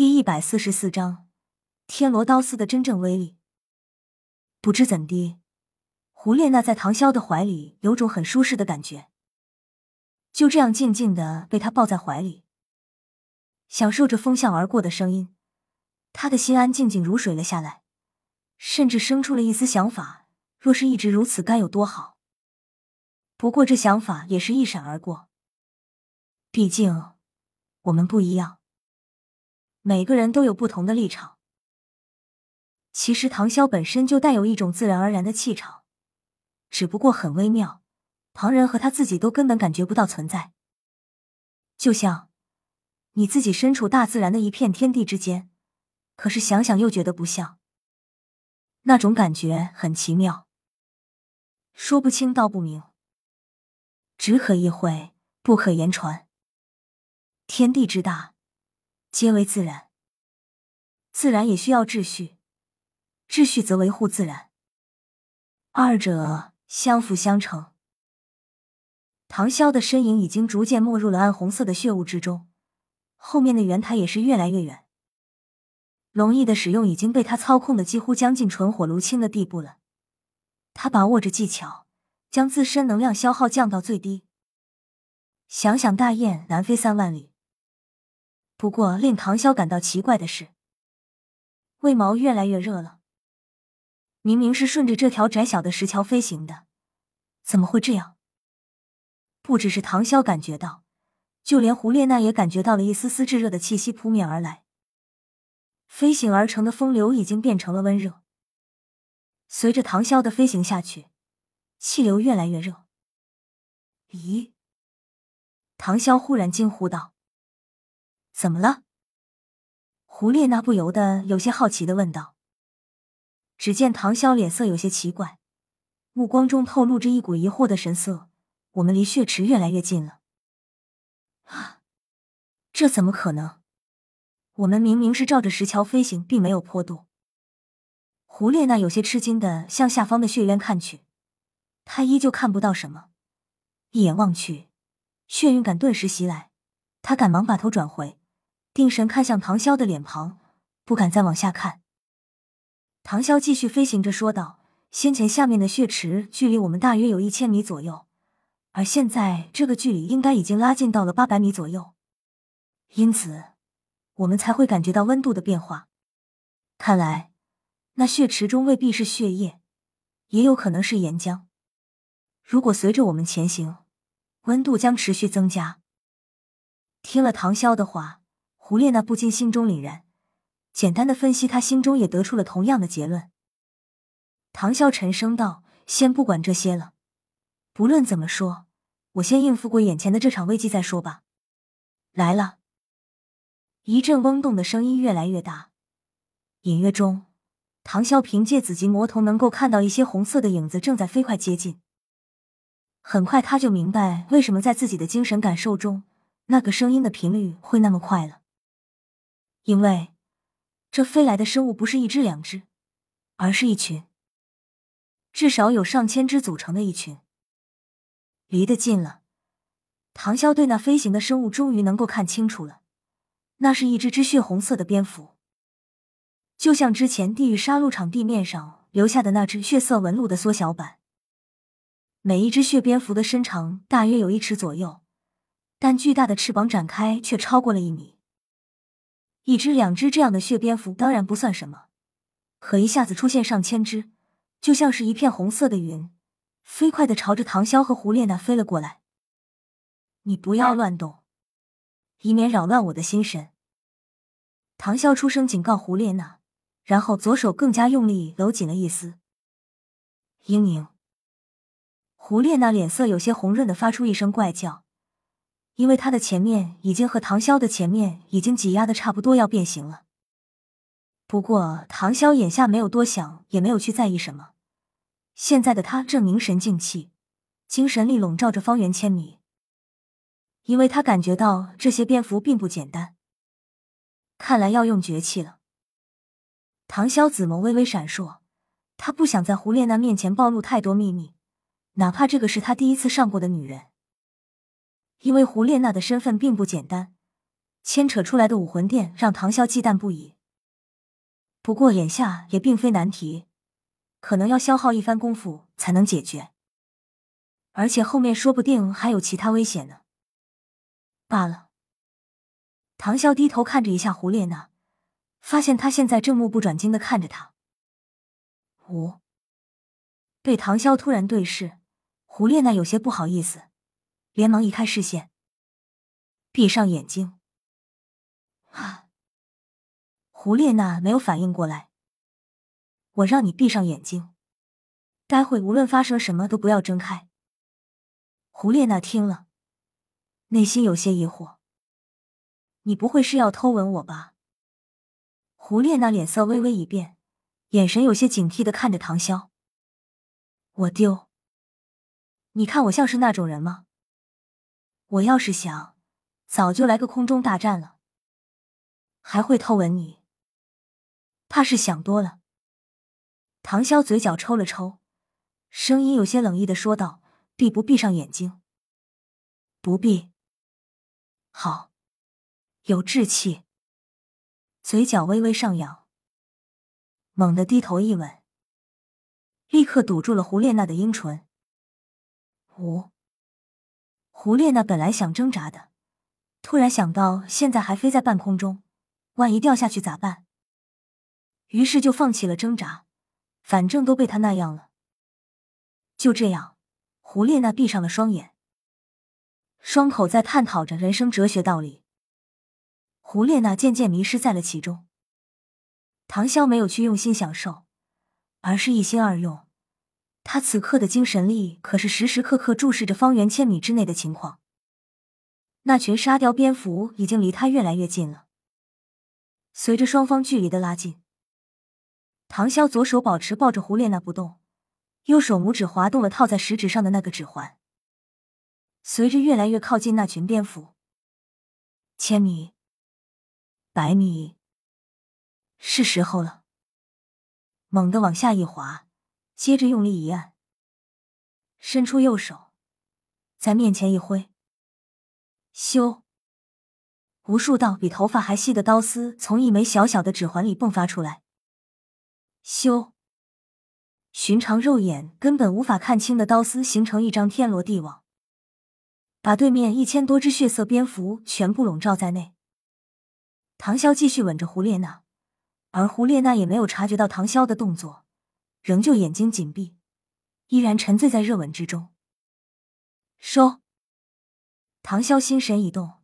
第一百四十四章，天罗刀丝的真正威力。不知怎的，胡列娜在唐潇的怀里有种很舒适的感觉，就这样静静的被他抱在怀里，享受着风向而过的声音，他的心安静静如水了下来，甚至生出了一丝想法：若是一直如此，该有多好。不过这想法也是一闪而过，毕竟我们不一样。每个人都有不同的立场。其实唐潇本身就带有一种自然而然的气场，只不过很微妙，旁人和他自己都根本感觉不到存在。就像你自己身处大自然的一片天地之间，可是想想又觉得不像，那种感觉很奇妙，说不清道不明，只可意会，不可言传。天地之大。皆为自然，自然也需要秩序，秩序则维护自然，二者相辅相成。唐潇的身影已经逐渐没入了暗红色的血雾之中，后面的圆台也是越来越远。龙翼的使用已经被他操控的几乎将近纯火炉青的地步了，他把握着技巧，将自身能量消耗降到最低。想想大雁南飞三万里。不过，令唐潇感到奇怪的是，魏毛越来越热了。明明是顺着这条窄小的石桥飞行的，怎么会这样？不只是唐潇感觉到，就连胡列娜也感觉到了一丝丝炙热的气息扑面而来。飞行而成的风流已经变成了温热。随着唐潇的飞行下去，气流越来越热。咦？唐潇忽然惊呼道。怎么了？胡列娜不由得有些好奇的问道。只见唐潇脸色有些奇怪，目光中透露着一股疑惑的神色。我们离血池越来越近了。啊，这怎么可能？我们明明是照着石桥飞行，并没有坡度。胡列娜有些吃惊的向下方的血渊看去，她依旧看不到什么。一眼望去，眩晕感顿时袭来，她赶忙把头转回。定神看向唐潇的脸庞，不敢再往下看。唐潇继续飞行着说道：“先前下面的血池距离我们大约有一千米左右，而现在这个距离应该已经拉近到了八百米左右，因此我们才会感觉到温度的变化。看来那血池中未必是血液，也有可能是岩浆。如果随着我们前行，温度将持续增加。”听了唐潇的话。胡列娜不禁心中凛然，简单的分析，她心中也得出了同样的结论。唐潇沉声道：“先不管这些了，不论怎么说，我先应付过眼前的这场危机再说吧。”来了，一阵嗡动的声音越来越大，隐约中，唐潇凭借紫极魔瞳能够看到一些红色的影子正在飞快接近。很快，他就明白为什么在自己的精神感受中，那个声音的频率会那么快了。因为这飞来的生物不是一只两只，而是一群，至少有上千只组成的一群。离得近了，唐潇对那飞行的生物终于能够看清楚了，那是一只只血红色的蝙蝠，就像之前地狱杀戮场地面上留下的那只血色纹路的缩小版。每一只血蝙蝠的身长大约有一尺左右，但巨大的翅膀展开却超过了一米。一只、两只这样的血蝙蝠当然不算什么，可一下子出现上千只，就像是一片红色的云，飞快的朝着唐潇和胡列娜飞了过来。你不要乱动，以免扰乱我的心神。唐潇出声警告胡列娜，然后左手更加用力搂紧了一丝。英宁，胡列娜脸色有些红润的发出一声怪叫。因为他的前面已经和唐潇的前面已经挤压的差不多要变形了。不过唐潇眼下没有多想，也没有去在意什么。现在的他正凝神静气，精神力笼罩着方圆千米。因为他感觉到这些蝙蝠并不简单，看来要用绝气了。唐潇紫眸微微闪烁，他不想在胡列娜面前暴露太多秘密，哪怕这个是他第一次上过的女人。因为胡列娜的身份并不简单，牵扯出来的武魂殿让唐潇忌惮不已。不过眼下也并非难题，可能要消耗一番功夫才能解决，而且后面说不定还有其他危险呢。罢了。唐潇低头看着一下胡列娜，发现她现在正目不转睛的看着他。五，被唐潇突然对视，胡列娜有些不好意思，连忙移开视线，闭上眼睛。啊！胡列娜没有反应过来。我让你闭上眼睛，待会无论发生什么都不要睁开。胡列娜听了，内心有些疑惑。你不会是要偷吻我吧？胡列娜脸色微微一变。眼神有些警惕的看着唐潇，我丢，你看我像是那种人吗？我要是想，早就来个空中大战了，还会偷吻你？怕是想多了。唐潇嘴角抽了抽，声音有些冷意的说道：“闭不闭上眼睛？不闭。好，有志气。”嘴角微微上扬。猛地低头一吻，立刻堵住了胡列娜的阴唇。胡胡列娜本来想挣扎的，突然想到现在还飞在半空中，万一掉下去咋办？于是就放弃了挣扎，反正都被他那样了。就这样，胡列娜闭上了双眼，双口在探讨着人生哲学道理。胡列娜渐渐迷失在了其中。唐潇没有去用心享受，而是一心二用。他此刻的精神力可是时时刻刻注视着方圆千米之内的情况。那群沙雕蝙蝠已经离他越来越近了。随着双方距离的拉近，唐潇左手保持抱着胡列娜不动，右手拇指滑动了套在食指上的那个指环。随着越来越靠近那群蝙蝠，千米、百米。是时候了，猛地往下一滑，接着用力一按，伸出右手，在面前一挥，咻！无数道比头发还细的刀丝从一枚小小的指环里迸发出来，咻！寻常肉眼根本无法看清的刀丝形成一张天罗地网，把对面一千多只血色蝙蝠全部笼罩在内。唐潇继续吻着胡列娜。而胡列娜也没有察觉到唐潇的动作，仍旧眼睛紧闭，依然沉醉在热吻之中。收。唐潇心神一动，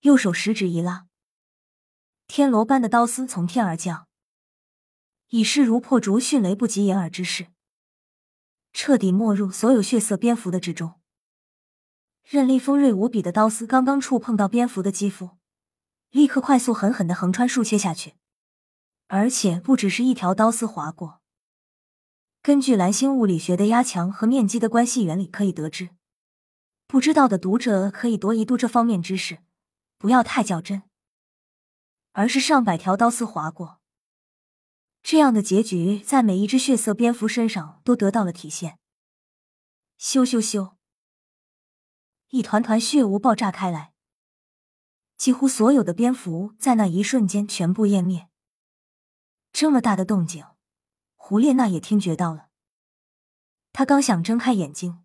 右手食指一拉，天罗般的刀丝从天而降，以势如破竹、迅雷不及掩耳之势，彻底没入所有血色蝙蝠的之中。刃利锋锐无比的刀丝刚刚触碰到蝙蝠的肌肤，立刻快速狠狠的横穿竖切下去。而且不只是一条刀丝划过。根据蓝星物理学的压强和面积的关系原理可以得知，不知道的读者可以多一读这方面知识，不要太较真。而是上百条刀丝划过，这样的结局在每一只血色蝙蝠身上都得到了体现。咻咻咻，一团团血雾爆炸开来，几乎所有的蝙蝠在那一瞬间全部湮灭。这么大的动静，胡列娜也听觉到了。她刚想睁开眼睛，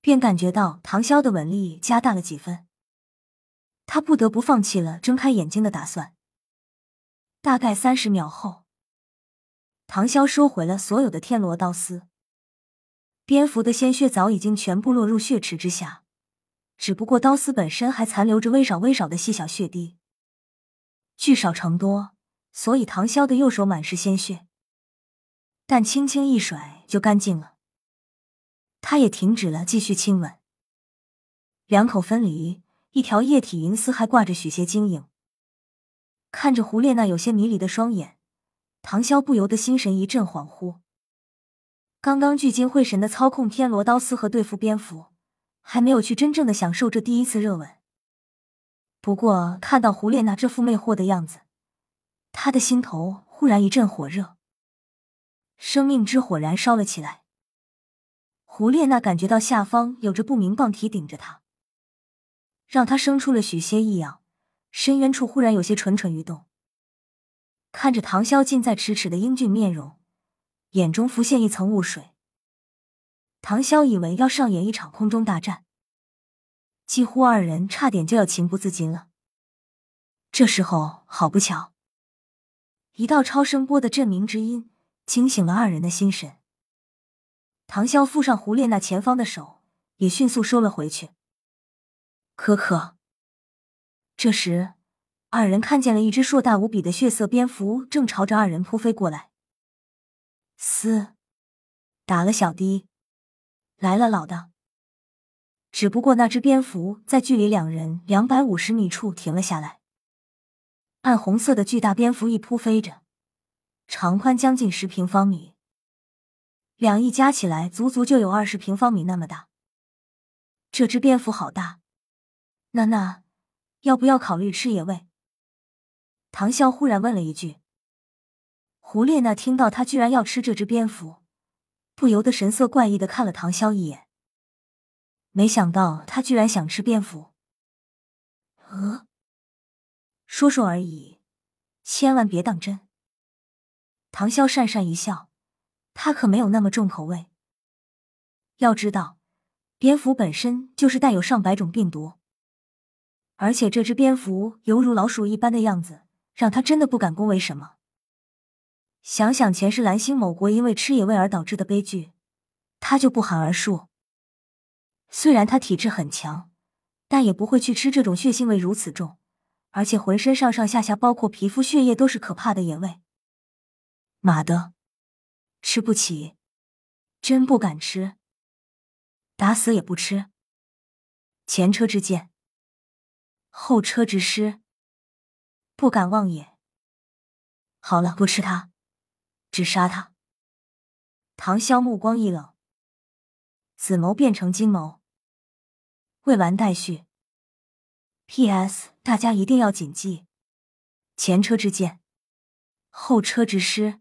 便感觉到唐潇的吻力加大了几分。她不得不放弃了睁开眼睛的打算。大概三十秒后，唐潇收回了所有的天罗刀丝，蝙蝠的鲜血早已经全部落入血池之下，只不过刀丝本身还残留着微少微少的细小血滴，聚少成多。所以唐潇的右手满是鲜血，但轻轻一甩就干净了。他也停止了继续亲吻，两口分离，一条液体银丝还挂着许些晶莹。看着胡列娜有些迷离的双眼，唐潇不由得心神一阵恍惚。刚刚聚精会神的操控天罗刀丝和对付蝙蝠，还没有去真正的享受这第一次热吻。不过看到胡列娜这副魅惑的样子。他的心头忽然一阵火热，生命之火燃烧了起来。胡列娜感觉到下方有着不明棒体顶着他，让他生出了许些异样，深渊处忽然有些蠢蠢欲动，看着唐潇近在咫尺的英俊面容，眼中浮现一层雾水。唐潇以为要上演一场空中大战，几乎二人差点就要情不自禁了。这时候，好不巧，一道超声波的震鸣之音惊醒了二人的心神。唐潇附上胡列娜前方的手，也迅速收了回去。可可。这时，二人看见了一只硕大无比的血色蝙蝠，正朝着二人扑飞过来。嘶，打了小的，来了老的。只不过那只蝙蝠在距离两人两百五十米处停了下来。暗红色的巨大蝙蝠翼扑飞着，长宽将近十平方米，两翼加起来足足就有二十平方米那么大。这只蝙蝠好大，娜娜。要不要考虑吃野味？唐潇忽然问了一句。胡列娜听到他居然要吃这只蝙蝠，不由得神色怪异的看了唐潇一眼。没想到他居然想吃蝙蝠。呃，说说而已，千万别当真。唐潇讪讪一笑，他可没有那么重口味。要知道，蝙蝠本身就是带有上百种病毒。而且这只蝙蝠犹如老鼠一般的样子，让他真的不敢恭维什么。想想前世蓝星某国因为吃野味而导致的悲剧，他就不寒而栗。虽然他体质很强，但也不会去吃这种血腥味如此重，而且浑身上上下下包括皮肤、血液都是可怕的野味。妈的，吃不起，真不敢吃，打死也不吃。前车之鉴。后车之师，不敢妄也。好了，不吃他，只杀他。唐潇目光一冷，紫眸变成金眸。未完待续。P.S. 大家一定要谨记：前车之鉴，后车之师。